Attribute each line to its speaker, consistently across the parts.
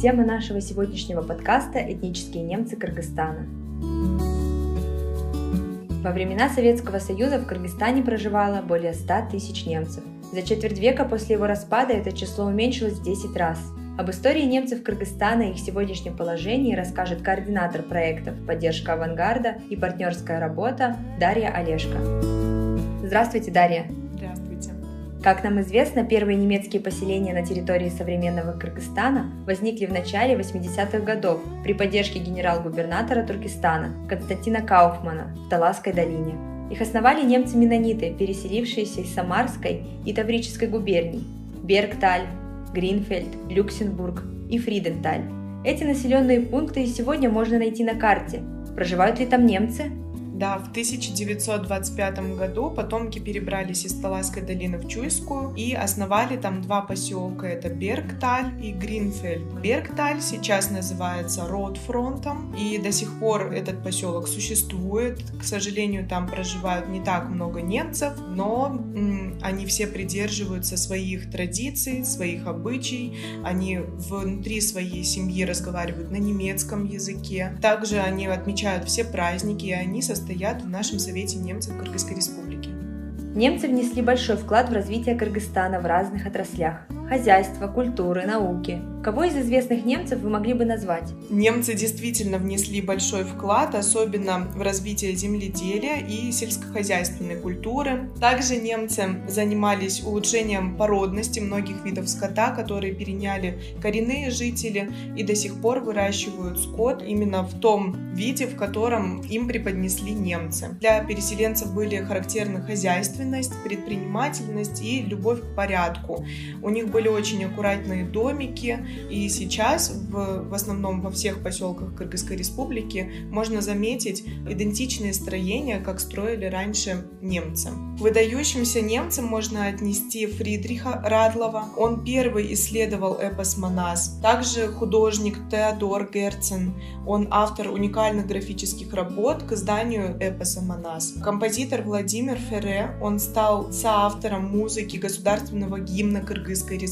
Speaker 1: Тема нашего сегодняшнего подкаста – этнические немцы Кыргызстана. Во времена Советского Союза в Кыргызстане проживало более 100 тысяч немцев. За четверть века после его распада это число уменьшилось в 10 раз. Об истории немцев Кыргызстана и их сегодняшнем положении расскажет координатор проектов «Поддержка авангарда» и партнерская работа Дарья Олешко. Здравствуйте, Дарья! Как нам известно, первые немецкие поселения на территории современного Кыргызстана возникли в начале 80-х годов при поддержке генерал-губернатора Туркестана Константина Кауфмана в Таласской долине. Их основали немцы-менониты, переселившиеся из Самарской и Таврической губерний – Бергталь, Гринфельд, Люксембург и Фриденталь. Эти населенные пункты и сегодня можно найти на карте. Проживают ли там немцы?
Speaker 2: Да, в 1925 году потомки перебрались из Таласской долины в Чуйскую и основали там два поселка. Это Бергталь и Гринфельд. Бергталь сейчас называется Ротфронтом, и до сих пор этот поселок существует. К сожалению, там проживают не так много немцев, но м, они все придерживаются своих традиций, своих обычаев. Они внутри своей семьи разговаривают на немецком языке. Также они отмечают все праздники, и они состоят стоят в нашем Совете немцев Кыргызской Республики.
Speaker 1: Немцы внесли большой вклад в развитие Кыргызстана в разных отраслях – хозяйства, культуры, науки. Кого из известных немцев вы могли бы назвать?
Speaker 2: Немцы действительно внесли большой вклад, особенно в развитие земледелия и сельскохозяйственной культуры. Также немцы занимались улучшением породности многих видов скота, которые переняли коренные жители и до сих пор выращивают скот именно в том виде, в котором им преподнесли немцы. Для переселенцев были характерны хозяйственность, предпринимательность и любовь к порядку. У них были очень аккуратные домики, и сейчас в, в основном во всех поселках Кыргызской республики можно заметить идентичные строения, как строили раньше немцы. Выдающимся немцам можно отнести Фридриха Радлова. Он первый исследовал эпос Манас. Также художник Теодор Герцен. Он автор уникальных графических работ к изданию эпоса Манас. Композитор Владимир Ферре. Он стал соавтором музыки государственного гимна Кыргызской республики.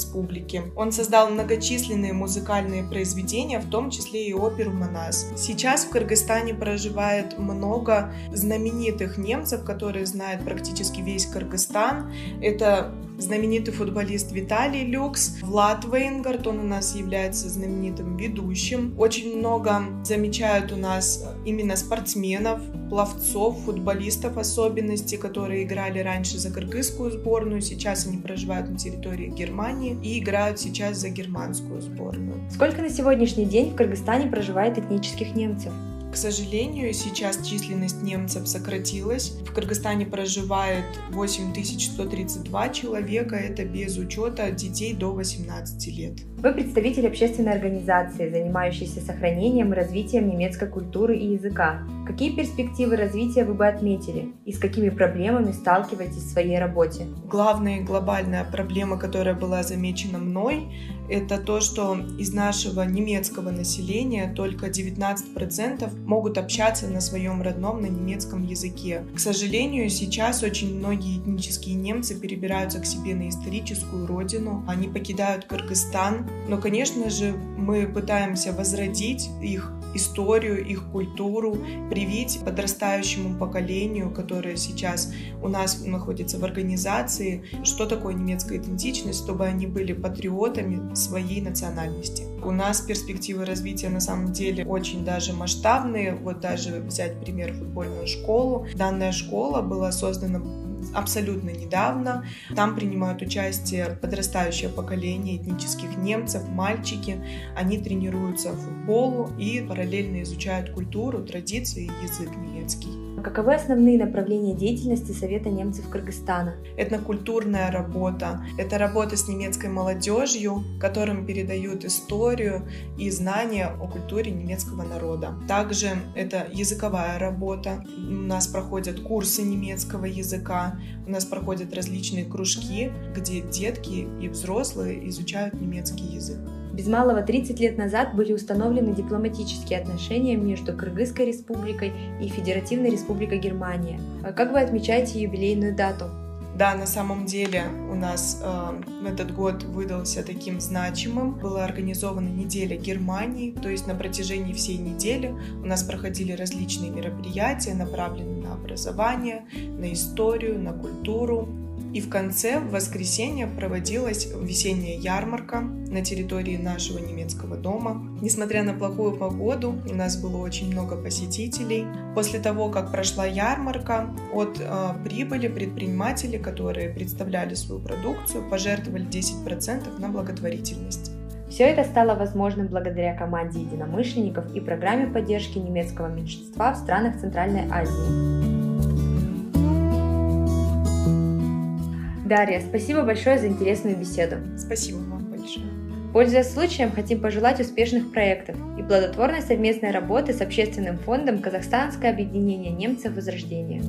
Speaker 2: Он создал многочисленные музыкальные произведения, в том числе и оперу Манас. Сейчас в Кыргызстане проживает много знаменитых немцев, которые знают практически весь Кыргызстан. Это знаменитый футболист Виталий Люкс, Влад Вейнгард, он у нас является знаменитым ведущим. Очень много замечают у нас именно спортсменов, пловцов, футболистов особенности, которые играли раньше за кыргызскую сборную, сейчас они проживают на территории Германии и играют сейчас за германскую сборную.
Speaker 1: Сколько на сегодняшний день в Кыргызстане проживает этнических немцев?
Speaker 2: К сожалению, сейчас численность немцев сократилась. В Кыргызстане проживает 8132 человека, это без учета детей до 18 лет.
Speaker 1: Вы представитель общественной организации, занимающейся сохранением и развитием немецкой культуры и языка. Какие перспективы развития вы бы отметили и с какими проблемами сталкиваетесь в своей работе?
Speaker 2: Главная глобальная проблема, которая была замечена мной, это то, что из нашего немецкого населения только 19% могут общаться на своем родном, на немецком языке. К сожалению, сейчас очень многие этнические немцы перебираются к себе на историческую родину, они покидают Кыргызстан, но, конечно же, мы пытаемся возродить их историю, их культуру, привить подрастающему поколению, которое сейчас у нас находится в организации, что такое немецкая идентичность, чтобы они были патриотами своей национальности. У нас перспективы развития на самом деле очень даже масштабные. Вот даже взять пример футбольную школу. Данная школа была создана абсолютно недавно. Там принимают участие подрастающее поколение этнических немцев, мальчики. Они тренируются футболу и параллельно изучают культуру, традиции и язык немецкий.
Speaker 1: Каковы основные направления деятельности Совета немцев Кыргызстана?
Speaker 2: Этнокультурная работа. Это работа с немецкой молодежью, которым передают историю и знания о культуре немецкого народа. Также это языковая работа. У нас проходят курсы немецкого языка, у нас проходят различные кружки, где детки и взрослые изучают немецкий язык.
Speaker 1: Без малого 30 лет назад были установлены дипломатические отношения между Кыргызской республикой и Федеративной республикой Германия. А как вы отмечаете юбилейную дату?
Speaker 2: Да, на самом деле у нас э, этот год выдался таким значимым. Была организована неделя Германии, то есть на протяжении всей недели у нас проходили различные мероприятия, направленные на образование, на историю, на культуру. И в конце, в воскресенье, проводилась весенняя ярмарка на территории нашего немецкого дома. Несмотря на плохую погоду, у нас было очень много посетителей. После того, как прошла ярмарка, от э, прибыли предприниматели, которые представляли свою продукцию, пожертвовали 10% на благотворительность.
Speaker 1: Все это стало возможным благодаря команде единомышленников и программе поддержки немецкого меньшинства в странах Центральной Азии. Дарья, спасибо большое за интересную беседу.
Speaker 2: Спасибо вам большое.
Speaker 1: Пользуясь случаем, хотим пожелать успешных проектов и плодотворной совместной работы с общественным фондом «Казахстанское объединение немцев Возрождения».